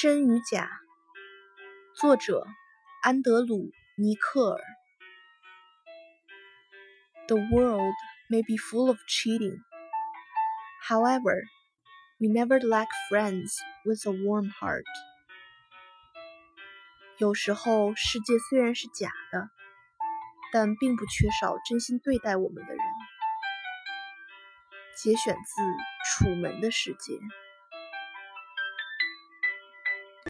真与假作者安德鲁尼克尔 the world may be full of cheating however we never lack friends with a warm heart 有时候世界虽然是假的但并不缺少真心对待我们的人节选自楚门的世界